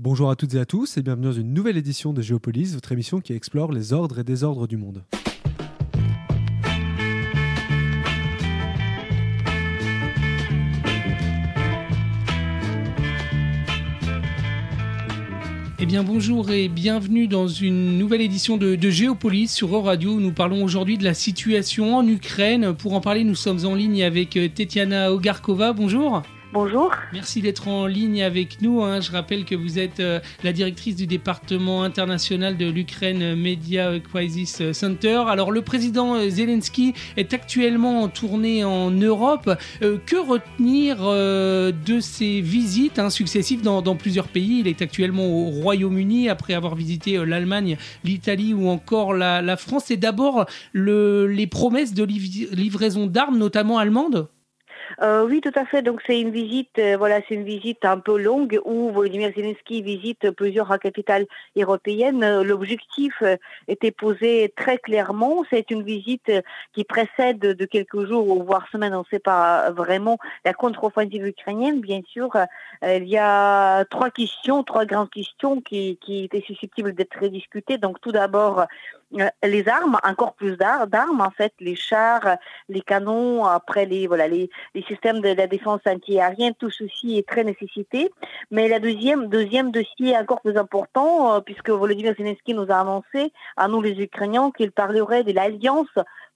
Bonjour à toutes et à tous et bienvenue dans une nouvelle édition de Géopolis, votre émission qui explore les ordres et désordres du monde. Eh bien bonjour et bienvenue dans une nouvelle édition de, Géopolis sur Euradio. Nous parlons aujourd'hui de la situation en Ukraine. Pour en parler, nous sommes en ligne avec euh, Tetiana Ogarkova. Bonjour. Bonjour. Merci d'être en ligne avec nous. Hein. Je rappelle que vous êtes euh, la directrice du département international de l'Ukraine Media Crisis Center. Alors le président euh, Zelensky est actuellement en tournée en Europe. Euh, que retenir de ses visites hein, successives dans, plusieurs pays? Il est actuellement au Royaume-Uni après avoir visité l'Allemagne, l'Italie ou encore la, France. Et d'abord le, les promesses de livraison d'armes, notamment allemandes? Euh, oui, tout à fait. Donc c'est une visite, euh, voilà, c'est une visite un peu longue où Volodymyr Zelensky visite plusieurs capitales européennes. L'objectif euh, était posé très clairement. C'est une visite qui précède de quelques jours, voire semaines, on ne sait pas vraiment, la contre-offensive ukrainienne. Bien sûr, il y a trois questions, trois grandes questions qui, qui étaient susceptibles d'être discutées. Donc tout d'abord, les armes, encore plus d'armes en fait, les chars, les canons, après les voilà les, les systèmes de la défense antiaérienne, tout ceci est très nécessité. Mais la deuxième deuxième dossier encore plus important, euh, puisque Volodymyr Zelensky nous a annoncé à nous les Ukrainiens qu'il parlerait de l'alliance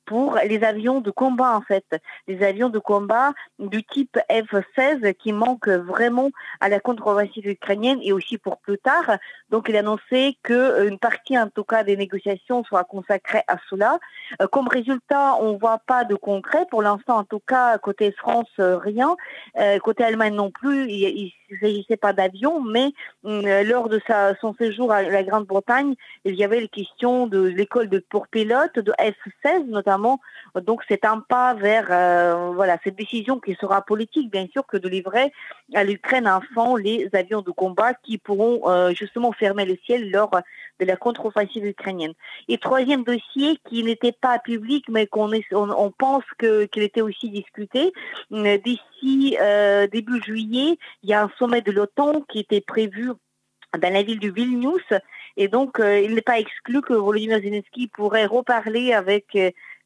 pour les avions de combat en fait, les avions de combat du type F-16 qui manquent vraiment à la contre-offensive ukrainienne et aussi pour plus tard. Donc il a annoncé qu'une partie en tout cas des négociations soit consacrée à cela. Euh, comme résultat, on voit pas de concret pour l'instant en tout cas côté France euh, rien, euh, côté Allemagne non plus. Il, ne s'agissait pas d'avions, mais lors de sa, son séjour à la Grande-Bretagne, il y avait les questions de l'école pour pilotes de F-16 notamment donc c'est un pas vers euh, voilà cette décision qui sera politique bien sûr que de livrer à l'Ukraine fond les avions de combat qui pourront euh, justement fermer le ciel lors de la contre-offensive ukrainienne. Et troisième dossier qui n'était pas public mais qu'on on, pense qu'il était aussi discuté euh, d'ici début juillet, il y a un sommet de l'OTAN qui était prévu dans la ville de Vilnius et donc il n'est pas exclu que Volodymyr Zelensky pourrait reparler avec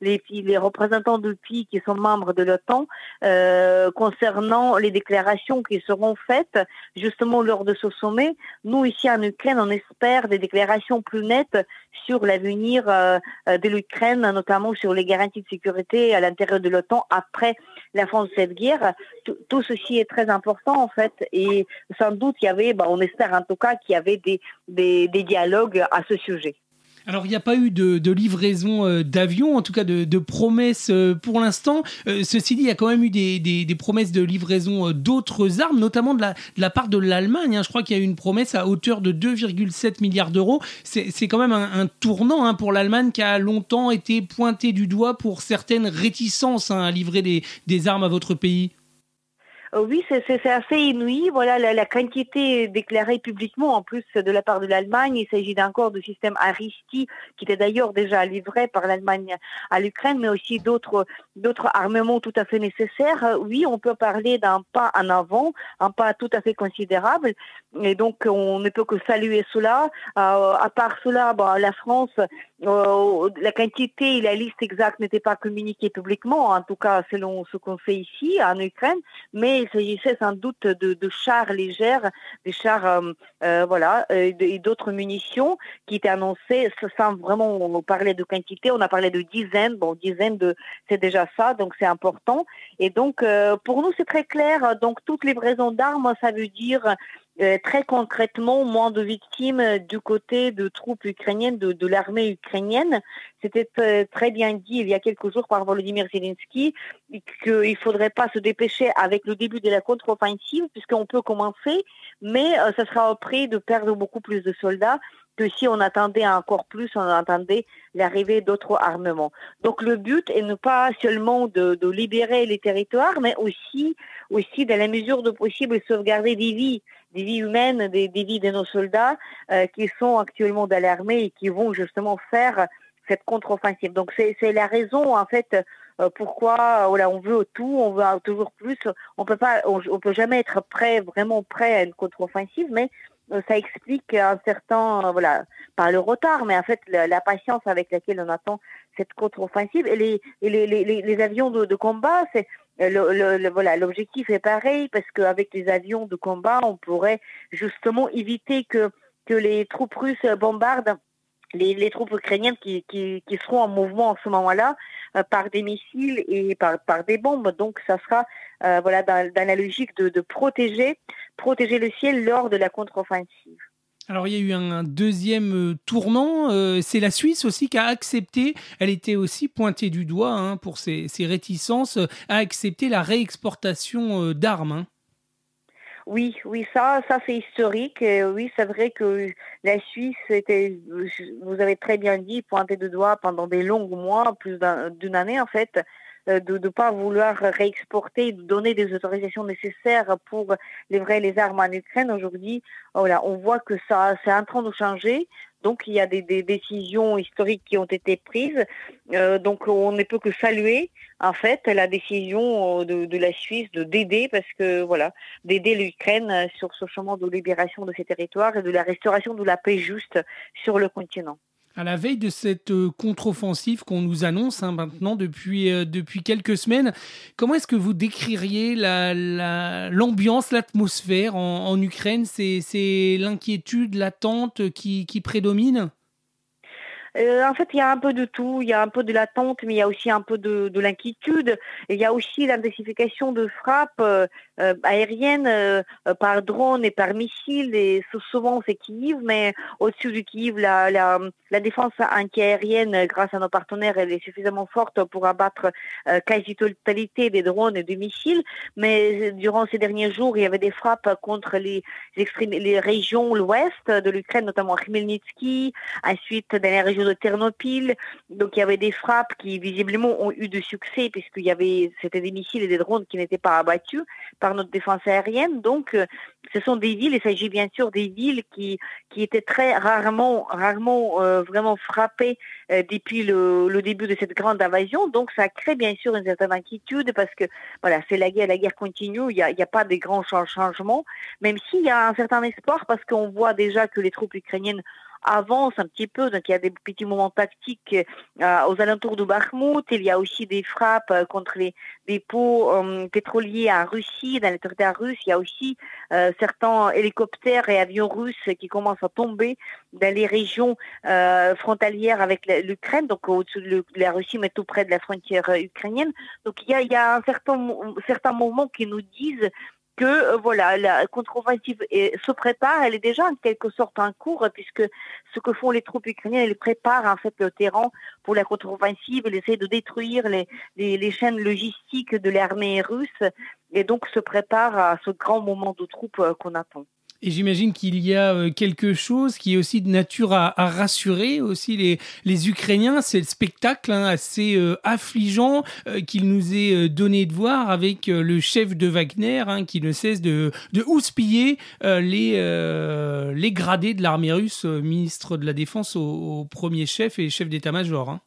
les, les représentants de pays qui sont membres de l'OTAN euh, concernant les déclarations qui seront faites justement lors de ce sommet. Nous, ici en Ukraine, on espère des déclarations plus nettes sur l'avenir euh, de l'Ukraine, notamment sur les garanties de sécurité à l'intérieur de l'OTAN après la fin de cette guerre. Tout, ceci est très important en fait et sans doute il y avait, bah, on espère en tout cas qu'il y avait des dialogues à ce sujet. Alors, il n'y a pas eu de, livraison euh, d'avions, en tout cas de, promesses euh, pour l'instant. Euh, ceci dit, il y a quand même eu des, promesses de livraison d'autres armes, notamment de la, part de l'Allemagne. Hein. Je crois qu'il y a eu une promesse à hauteur de 2,7 milliards d'euros. C'est quand même un, tournant hein, pour l'Allemagne qui a longtemps été pointé du doigt pour certaines réticences hein, à livrer des armes à votre pays. Euh, oui, c'est assez inouï. Voilà la, quantité déclarée publiquement, en plus de la part de l'Allemagne. Il s'agit d'un corps de système Aristi, qui était d'ailleurs déjà livré par l'Allemagne à l'Ukraine, mais aussi d'autres armements tout à fait nécessaires. Oui, on peut parler d'un pas en avant, un pas tout à fait considérable. Et donc, on ne peut que saluer cela. Euh, à part cela, la France, euh, la quantité et la liste exacte n'étaient pas communiquées publiquement, en tout cas selon ce qu'on fait ici en Ukraine, mais il s'agissait sans doute de, chars légers, des chars, euh, euh, voilà, et d'autres munitions qui étaient annoncées sans vraiment parler de quantité. On a parlé de dizaines, bon, dizaines de, c'est déjà ça, donc c'est important. Et donc, pour nous, c'est très clair. Donc, toutes les d'armes, ça veut dire euh, très concrètement, moins de victimes du côté de troupes ukrainiennes, de, l'armée ukrainienne. C'était très bien dit il y a quelques jours par Volodymyr Zelensky qu'il ne faudrait pas se dépêcher avec le début de la contre-offensive puisqu'on peut commencer, mais euh, ça sera au prix de perdre beaucoup plus de soldats que si on attendait encore plus, on attendait l'arrivée d'autres armements. Donc le but est ne pas seulement de, libérer les territoires, mais aussi, aussi dans la mesure de possible, sauvegarder des vies, des vies humaines, des, vies de nos soldats euh, qui sont actuellement dans l'armée et qui vont justement faire cette contre-offensive. Donc c'est la raison en fait euh, pourquoi voilà, on veut tout, on veut toujours plus. On peut pas, on, peut jamais être prêt, vraiment prêt à une contre-offensive, mais ça explique un certain, voilà, pas le retard, mais en fait la, patience avec laquelle on attend cette contre-offensive. Et les, les, les, les, avions de combat, c'est le, le, voilà, l'objectif est pareil parce qu'avec les avions de combat, on pourrait justement éviter que, que les troupes russes bombardent les, les, troupes ukrainiennes qui, qui, seront en mouvement en ce moment-là euh, par des missiles et par, par des bombes. Donc, ça sera euh, voilà, dans, dans, la logique de, de, protéger, protéger le ciel lors de la contre-offensive. Alors il y a eu un deuxième euh, tournant, c'est la Suisse aussi qui a accepté, elle était aussi pointée du doigt hein, pour ses, réticences, à accepter la réexportation d'armes. Hein. Oui, oui, ça, ça c'est historique. oui, c'est vrai que la Suisse était, vous avez très bien dit, pointé de doigt pendant des longs mois, plus d'une année en fait, euh, de ne pas vouloir réexporter, de donner des autorisations nécessaires pour livrer les armes en Ukraine. Aujourd'hui, voilà, on voit que ça, c'est en train de changer. Donc il y a des, décisions historiques qui ont été prises. Euh, donc on ne peut que saluer en fait la décision euh, de, la Suisse de d'aider parce que voilà d'aider l'Ukraine sur ce chemin de libération de ses territoires et de la restauration de la paix juste sur le continent. À la veille de cette euh, contre-offensive qu'on nous annonce hein, maintenant depuis, depuis quelques semaines, comment est-ce que vous décririez l'ambiance, la, l'atmosphère en, Ukraine? C'est l'inquiétude, l'attente qui, prédomine? euh, en fait, il y a un peu de tout. Il y a un peu de l'attente, mais il y a aussi un peu de, de l'inquiétude. Il y a aussi l'intensification de frappes euh, euh aériennes euh, par drone et par missile. Et souvent, c'est Kiev, mais au-dessus du Kiev, la, la, la défense antiaérienne, grâce à nos partenaires, elle est suffisamment forte pour abattre quasi-totalité des drones et des missiles. Mais durant ces derniers jours, il y avait des frappes contre les, les, les régions l'ouest de l'Ukraine, notamment Khmelnytsky, ensuite dans les régions de Ternopil. Donc il y avait des frappes qui visiblement ont eu du succès puisqu'il y avait c'était des missiles et des drones qui n'étaient pas abattus par notre défense aérienne. Donc euh, ce sont des villes, il s'agit bien sûr des villes qui qui étaient très rarement rarement euh, vraiment frappées euh, depuis le, début de cette grande invasion. Donc ça crée bien sûr une certaine inquiétude parce que voilà c'est la guerre, la guerre continue, il n'y a, a pas de grands changements, même s'il y a un certain espoir parce qu'on voit déjà que les troupes ukrainiennes avance un petit peu. Donc il y a des petits moments tactiques euh, aux alentours de Bakhmut. Il y a aussi des frappes euh, contre les dépôts euh, pétroliers en Russie, dans les territoires russes. Il y a aussi certains hélicoptères et avions russes qui commencent à tomber dans les régions frontalières avec l'Ukraine, donc au-dessus de la Russie, mais tout près de la frontière ukrainienne. Donc il y a, il y a un certain, certains moments qui nous disent que euh, voilà la contre-offensive se prépare, elle est déjà en quelque sorte en cours puisque ce que font les troupes ukrainiennes, elles préparent en fait le terrain pour la contre-offensive, elles essaient de détruire les, les, chaînes logistiques de l'armée russe et donc se préparent à ce grand moment de troupes euh, qu'on attend. Et j'imagine qu'il y a euh, quelque chose qui est aussi de nature à, rassurer aussi les, Ukrainiens. C'est le spectacle hein, assez euh, affligeant euh, qu'il nous est donné de voir avec le chef de Wagner hein, qui ne cesse de, de houspiller les, les gradés de l'armée russe, ministre de la Défense au, premier chef et chef d'état-major. Hein.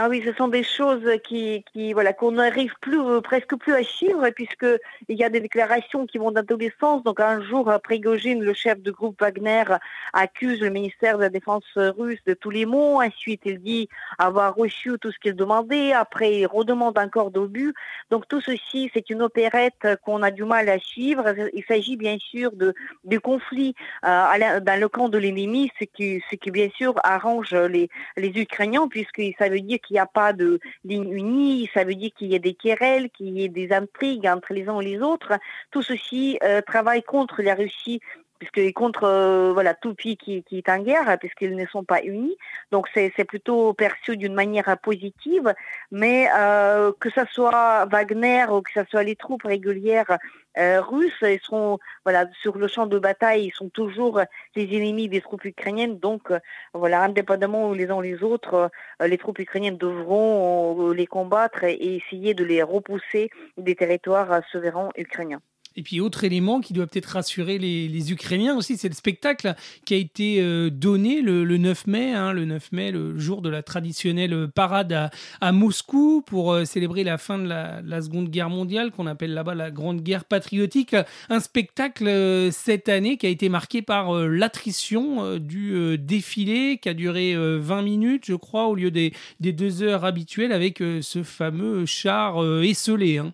Ah oui, ce sont des choses qui, qui voilà, qu'on n'arrive plus, euh, presque plus à suivre, puisque il y a des déclarations qui vont dans tous les sens. Donc un jour, Prigogine, le chef du groupe Wagner, accuse le ministère de la Défense russe de tous les maux. Ensuite, il dit avoir reçu tout ce qu'il demandait. Après, il redemande encore d'obus. Donc tout ceci, c'est une opérette qu'on a du mal à suivre. Il s'agit bien sûr de, de conflits euh, dans le camp de l'ennemi, ce qui, ce qui bien sûr arrange les, les Ukrainiens, puisque ça veut dire qu'il n'y a pas de ligne unie, ça veut dire qu'il y a des querelles, qu'il y ait des intrigues entre les uns et les autres. Tout ceci euh, travaille contre la Russie puisque contre euh, voilà tout pays qui, qui, est en guerre, puisqu'ils ne sont pas unis. Donc c'est plutôt perçu d'une manière positive, mais euh, que ce soit Wagner ou que ce soit les troupes régulières euh, russes, ils sont voilà sur le champ de bataille, ils sont toujours les ennemis des troupes ukrainiennes. Donc euh, voilà, indépendamment les uns les autres, euh, les troupes ukrainiennes devront les combattre et essayer de les repousser des territoires souverains ukrainiens. Et puis autre élément qui doit peut-être rassurer les, Ukrainiens aussi, c'est le spectacle qui a été euh, donné le, 9 mai, hein, le 9 mai, le jour de la traditionnelle parade à, Moscou pour euh, célébrer la fin de la, Seconde Guerre mondiale, qu'on appelle là-bas la Grande Guerre patriotique. Un spectacle euh, cette année qui a été marqué par l'attrition du défilé qui a duré 20 minutes, je crois, au lieu des, des deux heures habituelles avec ce fameux char esselé. Hein.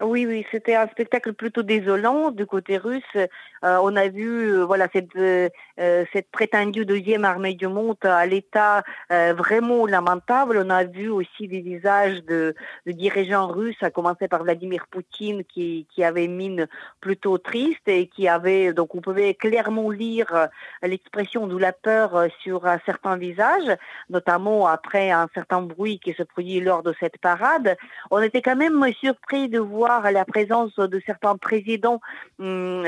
Oui, oui, c'était un spectacle plutôt désolant du côté russe. Euh, on a vu, euh, voilà, cette, euh, prétendue deuxième armée du monde à l'état vraiment lamentable. On a vu aussi des visages de, dirigeants russes, à commencer par Vladimir Poutine, qui, qui avait mine plutôt triste et qui avait, donc on pouvait clairement lire l'expression de la peur sur un certain visage, notamment après un certain bruit qui se produit lors de cette parade. On était quand même surpris de voir la présence de certains présidents hum,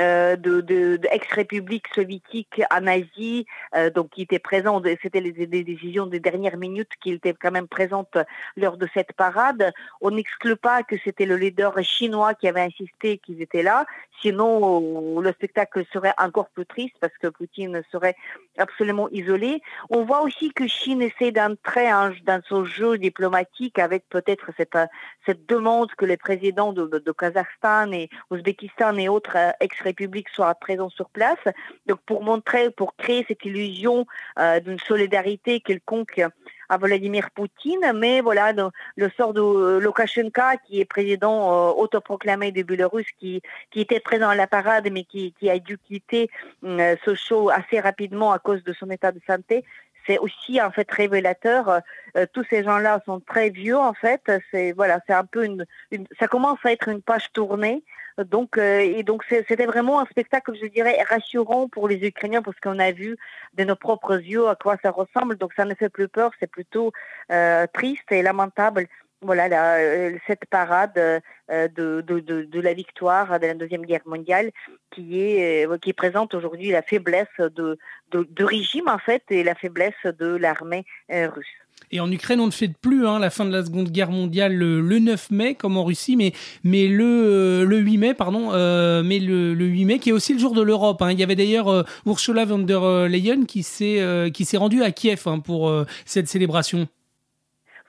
euh, de, ex-républiques soviétiques en Asie, euh, donc qui étaient présents, c'était les, décisions des dernières minutes qui étaient quand même présentes lors de cette parade. On n'exclut pas que c'était le leader chinois qui avait insisté qu'ils étaient là, sinon le spectacle serait encore plus triste parce que Poutine serait absolument isolé. On voit aussi que Chine essaie d'entrer dans son jeu diplomatique avec peut-être cette, cette demande que les présidents de, de, Kazakhstan et Ouzbékistan et autres euh, ex-républiques soient présents sur place. Donc pour montrer, pour créer cette illusion euh, d'une solidarité quelconque à Vladimir Poutine, mais voilà, le sort de euh, Lukashenko, qui est président autoproclamé de Biélorussie, qui, qui était présent à la parade, mais qui, qui a dû quitter ce show assez rapidement à cause de son état de santé, c'est aussi en fait révélateur. Euh, tous ces gens-là sont très vieux en fait. C'est voilà, c'est un peu une, ça commence à être une page tournée. Donc euh, et donc c'était vraiment un spectacle, je dirais, rassurant pour les Ukrainiens parce qu'on a vu de nos propres yeux à quoi ça ressemble. Donc ça ne fait plus peur, c'est plutôt euh, triste et lamentable voilà cette parade de, de, de, la victoire de la Deuxième Guerre mondiale qui, est, qui présente aujourd'hui la faiblesse de, de, régime en fait et la faiblesse de l'armée russe. Et en Ukraine, on ne fête plus hein, la fin de la Seconde Guerre mondiale le, 9 mai, comme en Russie, mais, mais le, euh, le 8 mai, pardon, euh, mais le, 8 mai, qui est aussi le jour de l'Europe. Hein. Il y avait d'ailleurs euh, Ursula von der Leyen qui s'est s'est rendue à Kiev hein, pour cette célébration.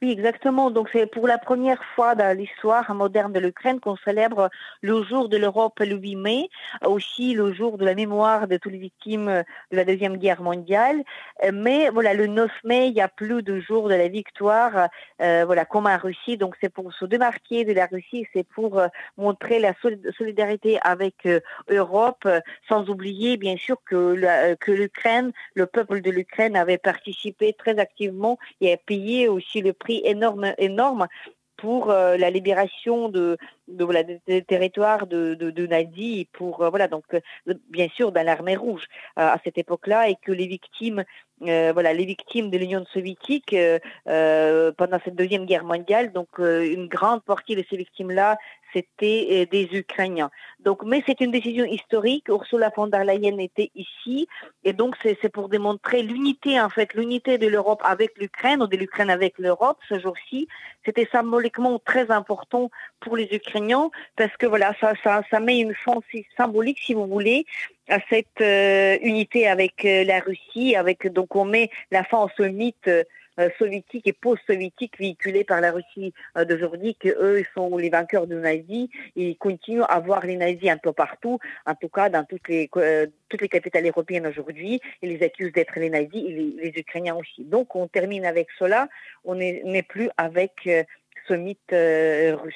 Oui, exactement. Donc c'est pour la première fois dans l'histoire moderne de l'Ukraine qu'on célèbre le jour de l'Europe le 8 mai, aussi le jour de la mémoire de toutes les victimes de la Deuxième Guerre mondiale. Mais voilà, le 9 mai, il y a plus de jours de la victoire, euh, voilà, comme en Russie. Donc c'est pour se démarquer de la Russie, c'est pour euh, montrer la solidarité avec euh, Europe, sans oublier bien sûr que, que l'Ukraine, le peuple de l'Ukraine avait participé très activement et a payé aussi le prix énorme, énorme pour euh, la libération de, de des territoires de, de, de pour euh, voilà donc euh, bien sûr dans l'armée rouge à cette époque-là et que les victimes voilà les victimes de l'Union soviétique pendant cette deuxième guerre mondiale donc une grande partie de ces victimes-là c'était euh, des Ukrainiens. Donc, mais c'est une décision historique. Ursula von der Leyen était ici, et donc c'est pour démontrer l'unité en fait, l'unité de l'Europe avec l'Ukraine ou de l'Ukraine avec l'Europe ce jour-ci. C'était symboliquement très important pour les Ukrainiens parce que voilà, ça, ça, met une chance symbolique, si vous voulez, à cette euh, unité avec euh, la Russie, avec donc on met la fin au ce mythe euh, soviétique et post-soviétique véhiculés par la Russie d'aujourd'hui, qu'eux sont les vainqueurs de nazis ils continuent à voir les nazis un peu partout, en tout cas dans toutes les, toutes les capitales européennes aujourd'hui. Ils les accusent d'être les nazis et les, Ukrainiens aussi. Donc on termine avec cela, on n'est plus avec ce mythe russe.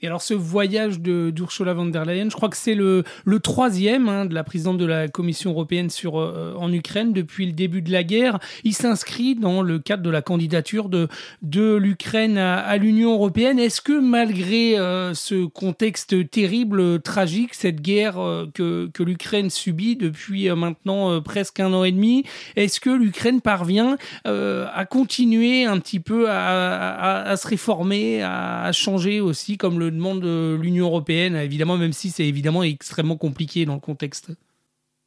Et alors ce voyage de d'Ursula von der Leyen, je crois que c'est le, le troisième hein, de la présidente de la Commission européenne sur, euh, en Ukraine depuis le début de la guerre. Il s'inscrit dans le cadre de la candidature de, de l'Ukraine à, l'Union européenne. Est-ce que malgré euh, ce contexte terrible, tragique, cette guerre euh, que, que l'Ukraine subit depuis maintenant presque un an et demi, est-ce que l'Ukraine parvient à continuer un petit peu à, à, à, se réformer, à changer aussi comme le demande l'Union européenne, évidemment, même si c'est évidemment extrêmement compliqué dans le contexte.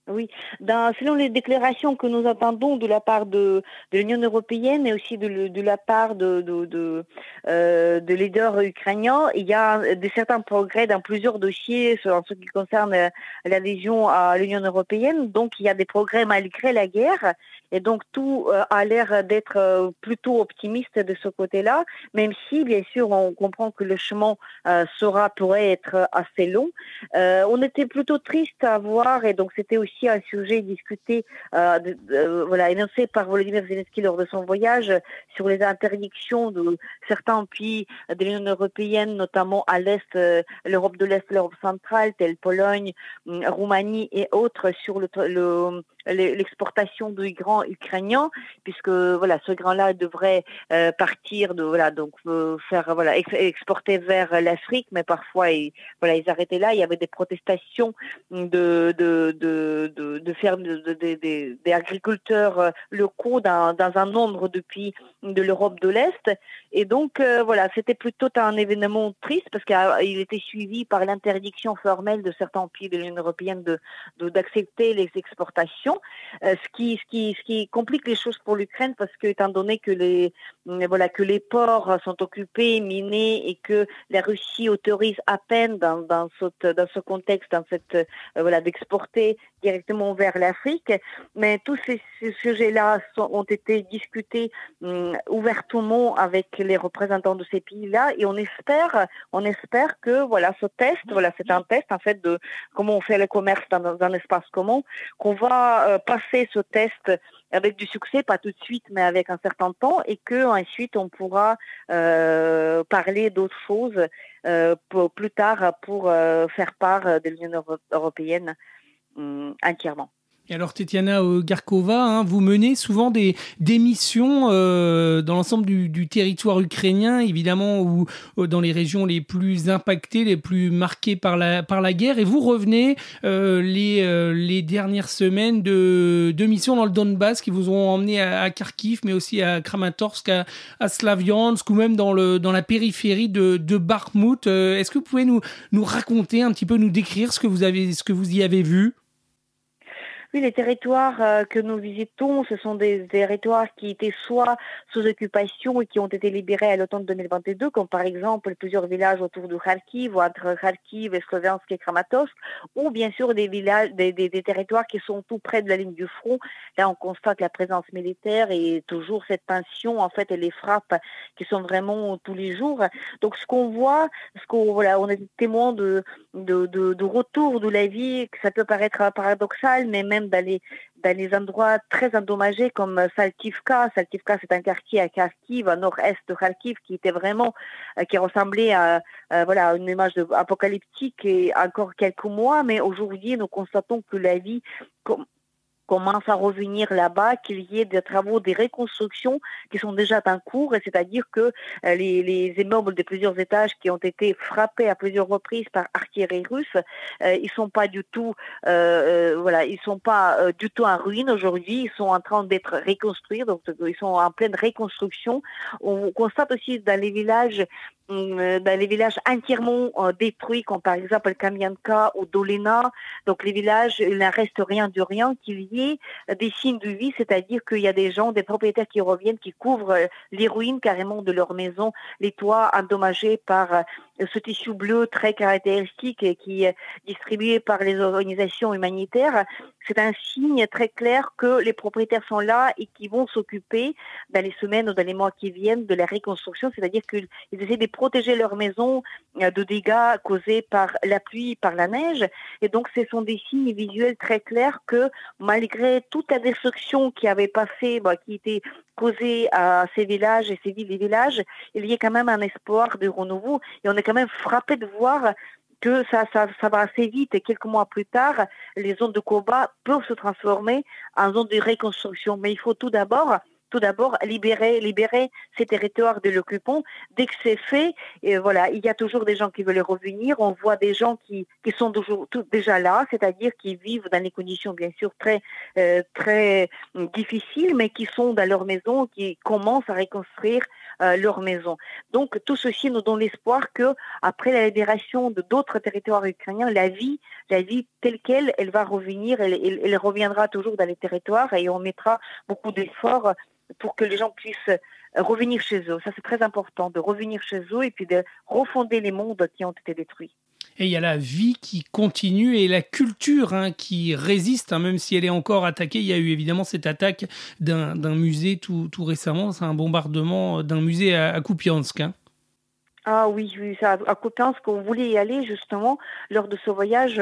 Oui, selon les déclarations que nous entendons de la part de, de l'Union européenne et aussi de, de la part de, de, euh, de, leaders ukrainiens, il y a des certains progrès dans plusieurs dossiers en ce qui concerne l'adhésion à l'Union européenne. Donc, il y a des progrès malgré la guerre. Et donc, tout euh, a l'air d'être euh, plutôt optimiste de ce côté-là, même si, bien sûr, on comprend que le chemin sera, pourrait être assez long. on était plutôt triste à voir, et donc c'était aussi un sujet discuté, euh, euh, voilà, énoncé par Volodymyr Zelensky lors de son voyage sur les interdictions de certains pays de l'Union européenne, notamment à l'Est, euh, l'Europe de l'Est, l'Europe centrale, telle Pologne, hum, Roumanie et autres, sur le, le l'exportation de grains ukrainiens, puisque voilà, ce grain-là devrait euh, partir de voilà, donc euh, faire voilà exporter vers l'Afrique, mais parfois ils, voilà, ils arrêtaient là. Il y avait des protestations de de de de, de fermes des agriculteurs euh, locaux dans, dans un nombre de pays de l'Europe de l'Est, et donc voilà, c'était plutôt un événement triste parce qu'il était suivi par l'interdiction formelle de certains pays de l'Union européenne de d'accepter les exportations euh, ce, qui, complique les choses pour l'Ukraine parce que, étant donné que les, voilà, que les ports sont occupés, minés et que la Russie autorise à peine dans, ce, contexte, euh, d'exporter directement vers l'Afrique. Mais tous ces, sujets-là ont été discutés ouvertement avec les représentants de ces pays-là et on espère, on espère que voilà, ce test, voilà, c'est un test en fait de comment on fait le commerce dans, dans un espace commun, qu'on va euh, passer ce test avec du succès, pas tout de suite, mais avec un certain temps, et que ensuite on pourra euh, parler d'autres choses euh, plus tard pour faire part de l'Union européenne hum, entièrement alors, Tetiana Garkova, hein, vous menez souvent des, des missions dans l'ensemble du, territoire ukrainien, évidemment, ou dans les régions les plus impactées, les plus marquées par la, par la guerre. Et vous revenez les, les dernières semaines de, de missions dans le Donbass qui vous ont emmené à, Kharkiv, mais aussi à Kramatorsk, à, à, Slaviansk, ou même dans, la périphérie de, de Bakhmut. Est-ce que vous pouvez nous, nous raconter un petit peu, nous décrire ce que vous, avez, ce que vous y avez vu? Oui, les territoires euh, que nous visitons, ce sont des territoires qui étaient soit sous occupation et qui ont été libérés à l'automne 2022, comme par exemple plusieurs villages autour de Kharkiv, ou entre Kharkiv, Sloviansk et Kramatorsk, ou bien sûr des villages, des, territoires qui sont tout près de la ligne du front. Là, on constate la présence militaire et toujours cette tension, en fait, et les frappes qui sont vraiment tous les jours. Donc, ce qu'on voit, ce qu'on, voilà, on est témoin de, de, de, de retour de la vie, que ça peut paraître paradoxal, mais même dans les, endroits très endommagés comme Saltivka. Saltivka, c'est un quartier à Kharkiv, au nord-est de Kharkiv, qui était vraiment, euh, qui ressemblait à, voilà, une image apocalyptique et encore quelques mois, mais aujourd'hui, nous constatons que la vie, commence à revenir là-bas, qu'il y ait des travaux, des reconstructions qui sont déjà en cours, c'est-à-dire que euh, les, les, immeubles de plusieurs étages qui ont été frappés à plusieurs reprises par artillerie russe, euh, ils sont pas du tout, euh, voilà, ils sont pas du tout en ruine aujourd'hui, ils sont en train d'être reconstruits, donc ils sont en pleine reconstruction. On constate aussi dans les villages euh, dans les villages entièrement détruits, comme par exemple Kamianka ou Dolina. Donc les villages, il n'en reste rien de rien, qu'il y des signes de vie, c'est-à-dire qu'il y a des gens, des propriétaires qui reviennent, qui couvrent euh, les ruines carrément de leur maison, les toits endommagés par ce tissu bleu très caractéristique qui est distribué par les organisations humanitaires. C'est un signe très clair que les propriétaires sont là et qui vont s'occuper dans les semaines ou dans les mois qui viennent de la reconstruction, c'est-à-dire qu'ils essaient de protéger leur maison euh, de dégâts causés par la pluie, par la neige. Et donc, ce sont des signes visuels très clairs que malgré toute la destruction qui avait passé, bah, qui était à ces villages et ces villes et villages, il y a quand même un espoir de renouveau. Et on est quand même frappé de voir que ça, ça, ça, va assez vite et quelques mois plus tard, les zones de combat peuvent se transformer en zones de reconstruction. Mais il faut tout d'abord tout d'abord libérer, libérer ces territoires de l'occupant. Dès que c'est fait, et voilà, il y a toujours des gens qui veulent revenir. On voit des gens qui, qui sont toujours, déjà là, c'est-à-dire qui vivent dans des conditions bien sûr très, euh, très difficiles, mais qui sont dans leur maison, qui commencent à reconstruire leur maison. Donc tout ceci nous donne l'espoir que après la libération de d'autres territoires ukrainiens, la vie, la vie telle qu'elle, elle va revenir, elle, elle reviendra toujours dans les territoires et on mettra beaucoup d'efforts pour que les gens puissent revenir chez eux. Ça, c'est très important, de revenir chez eux et puis de refonder les mondes qui ont été détruits. Et il y a la vie qui continue et la culture hein, qui résiste, hein, même si elle est encore attaquée. Il y a eu évidemment cette attaque d'un musée tout, récemment, c'est un bombardement d'un musée à, à Kupiansk. Hein. Ah oui, oui, ça, à Kupiansk, on voulait y aller justement lors de ce voyage.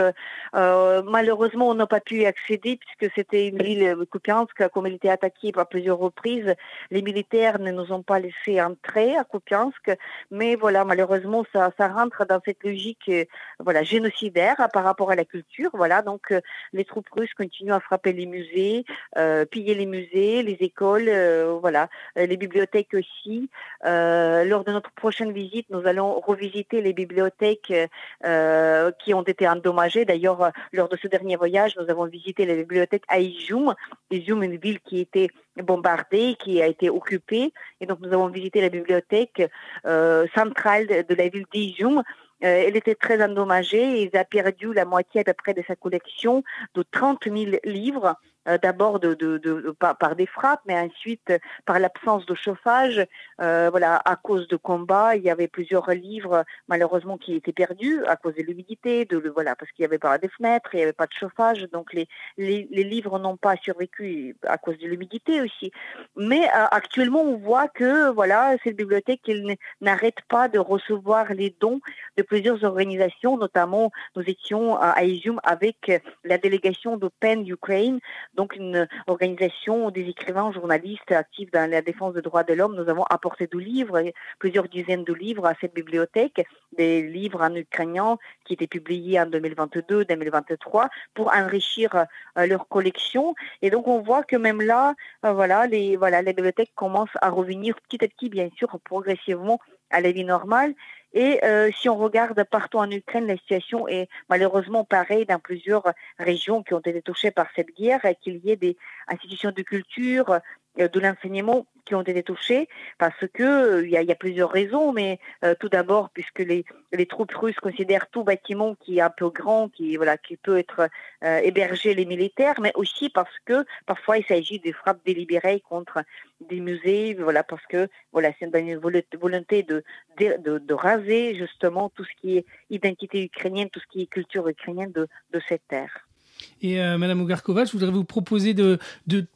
Euh, malheureusement, on n'a pas pu y accéder puisque c'était une ville, euh, Kupiansk, comme elle était attaquée par plusieurs reprises. Les militaires ne nous ont pas laissé entrer à Kupiansk, mais voilà, malheureusement, ça, ça rentre dans cette logique, euh, voilà, génocidaire par rapport à la culture. Voilà, donc les troupes russes continuent à frapper les musées, euh, piller les musées, les écoles, voilà, les bibliothèques aussi. lors de notre prochaine visite nous allons revisiter les bibliothèques euh, qui ont été endommagées. D'ailleurs, lors de ce dernier voyage, nous avons visité les bibliothèques à Izium. Izium, une ville qui était bombardée, qui a été occupée. Et donc, nous avons visité la bibliothèque euh, centrale de la ville d'Izium. Euh, elle était très endommagée il a perdu la moitié à peu près de sa collection de 30 000 livres. Euh, d'abord par, des frappes, mais ensuite par l'absence de chauffage. Euh, voilà, à cause de combats, il y avait plusieurs livres malheureusement qui étaient perdus à cause de l'humidité, voilà, parce qu'il n'y avait pas des fenêtres, il n'y avait pas de chauffage, donc les, livres n'ont pas survécu à cause de l'humidité aussi. Mais euh, actuellement, on voit que voilà, cette bibliothèque n'arrête pas de recevoir les dons de plusieurs organisations, notamment nous étions à Izium avec la délégation de PEN Ukraine donc une organisation des écrivains, journalistes actifs dans la défense des droits de l'homme. Nous avons apporté des livres, plusieurs dizaines de livres à cette bibliothèque, des livres en ukrainien qui étaient publiés en 2022-2023 pour enrichir euh, leur collection. Et donc on voit que même là, euh, voilà, les voilà, les bibliothèques commencent à revenir petit à petit, bien sûr, progressivement à la vie normale. Et euh, si on regarde partout en Ukraine, la situation est malheureusement pareille dans plusieurs régions qui ont été touchées par cette guerre, qu'il y ait des institutions de culture, de l'enseignement qui ont été touchés parce que euh, il y, y, a plusieurs raisons, mais euh, tout d'abord puisque les, les, troupes russes considèrent tout bâtiment qui est un peu grand, qui voilà, qui peut être euh, héberger les militaires, mais aussi parce que parfois il s'agit de frappes délibérées contre des musées, voilà, parce que voilà, c'est une volonté de, de, de, raser justement tout ce qui est identité ukrainienne, tout ce qui est culture ukrainienne de, de cette terre. Et euh, Madame Ogarkova, je voudrais vous proposer de,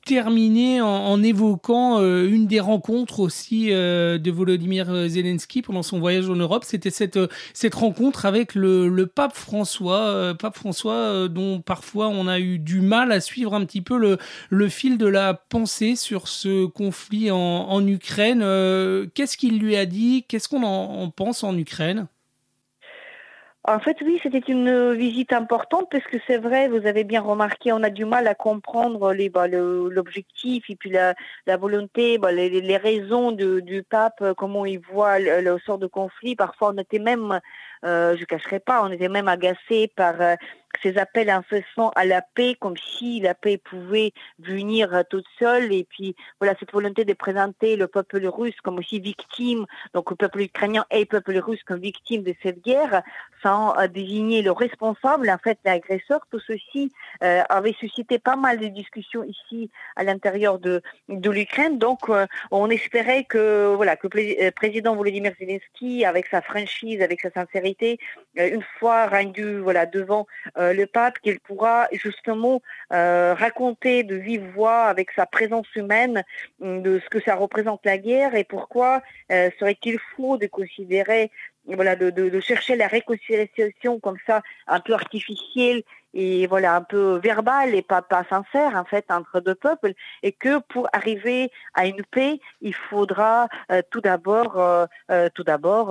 terminer en, évoquant euh, une des rencontres aussi euh, de Volodymyr Zelensky pendant son voyage en Europe. C'était cette, rencontre avec le, pape François, pape François dont parfois on a eu du mal à suivre un petit peu le, fil de la pensée sur ce conflit en, Ukraine. Qu'est-ce qu'il lui a dit? Qu'est-ce qu'on en pense en Ukraine? En fait, oui, c'était une visite importante parce que c'est vrai, vous avez bien remarqué, on a du mal à comprendre bah, l'objectif et puis la, la volonté, bah, les, raisons du pape, comment il voit le, le, sort de conflit. Parfois, on était même, euh, je ne cacherai pas, on était même agacé par euh, ces appels incessants à la paix, comme si la paix pouvait venir toute seule. Et puis, voilà, cette volonté de présenter le peuple russe comme aussi victime, donc le peuple ukrainien et le peuple russe comme victime de cette guerre, sans euh, désigner le responsable, en fait, l'agresseur. Tout ceci euh, avait suscité pas mal de discussions ici à l'intérieur de, de l'Ukraine. Donc, euh, on espérait que, voilà, que le président Volodymyr Zelensky, avec sa franchise, avec sa sincérité, une fois rendu, voilà, devant euh, le pape qu'il pourra justement euh, raconter de vive voix avec sa présence humaine de ce que ça représente la guerre et pourquoi euh, serait-il faux de considérer voilà, de, chercher la réconciliation comme ça, un peu artificielle et voilà, un peu verbale et pas, pas sincère en fait entre deux peuples, et que pour arriver à une paix, il faudra euh, tout d'abord, euh, euh, tout d'abord,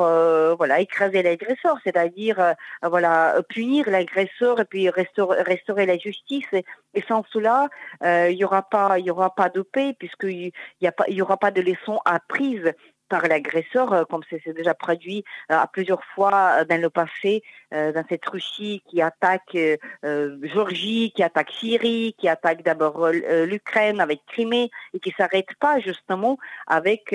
voilà, écraser l'agresseur, c'est-à-dire voilà, punir l'agresseur et puis restaurer, restaurer la justice. Et, sans cela, il y aura pas, il y aura pas de paix puisqu'il y a pas, il y aura pas de leçons apprises par l'agresseur, euh, comme c'est déjà produit euh, à plusieurs fois euh, dans le passé, dans cette Russie qui attaque Géorgie, qui attaque Syrie, qui attaque d'abord l'Ukraine avec Crimée et qui s'arrête pas justement avec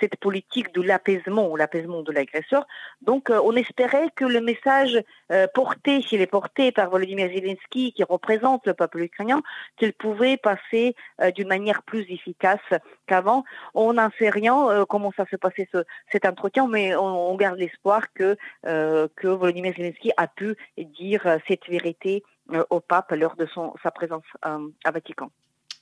cette politique de l'apaisement, l'apaisement de l'agresseur. Donc, euh, on espérait que le message euh, porté, s'il est porté par Volodymyr Zelensky, qui représente le peuple ukrainien, qu'il pouvait passer euh, d'une manière plus efficace qu'avant. On n'en sait rien comment ça s'est passé ce, cet entretien, mais on, garde l'espoir que, que Volodymyr Zelensky a pu dire cette vérité au pape lors de son, sa présence à Vatican.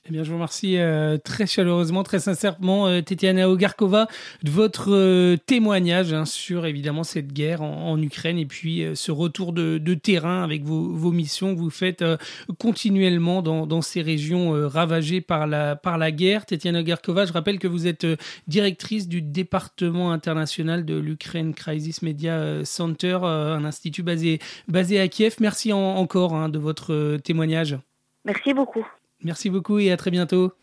Eh bien, je vous remercie euh, très chaleureusement, très sincèrement, euh, Tetiana Ogarkova, de votre euh, témoignage hein, sur évidemment cette guerre en, Ukraine et puis ce retour de, terrain avec vos, missions que vous faites continuellement dans, ces régions ravagées par la, par la guerre. Tetiana Ogarkova, je rappelle que vous êtes directrice du département international de l'Ukraine Crisis Media Center, un institut basé, basé à Kiev. Merci encore hein, de votre témoignage. Merci beaucoup. Merci beaucoup et à très bientôt.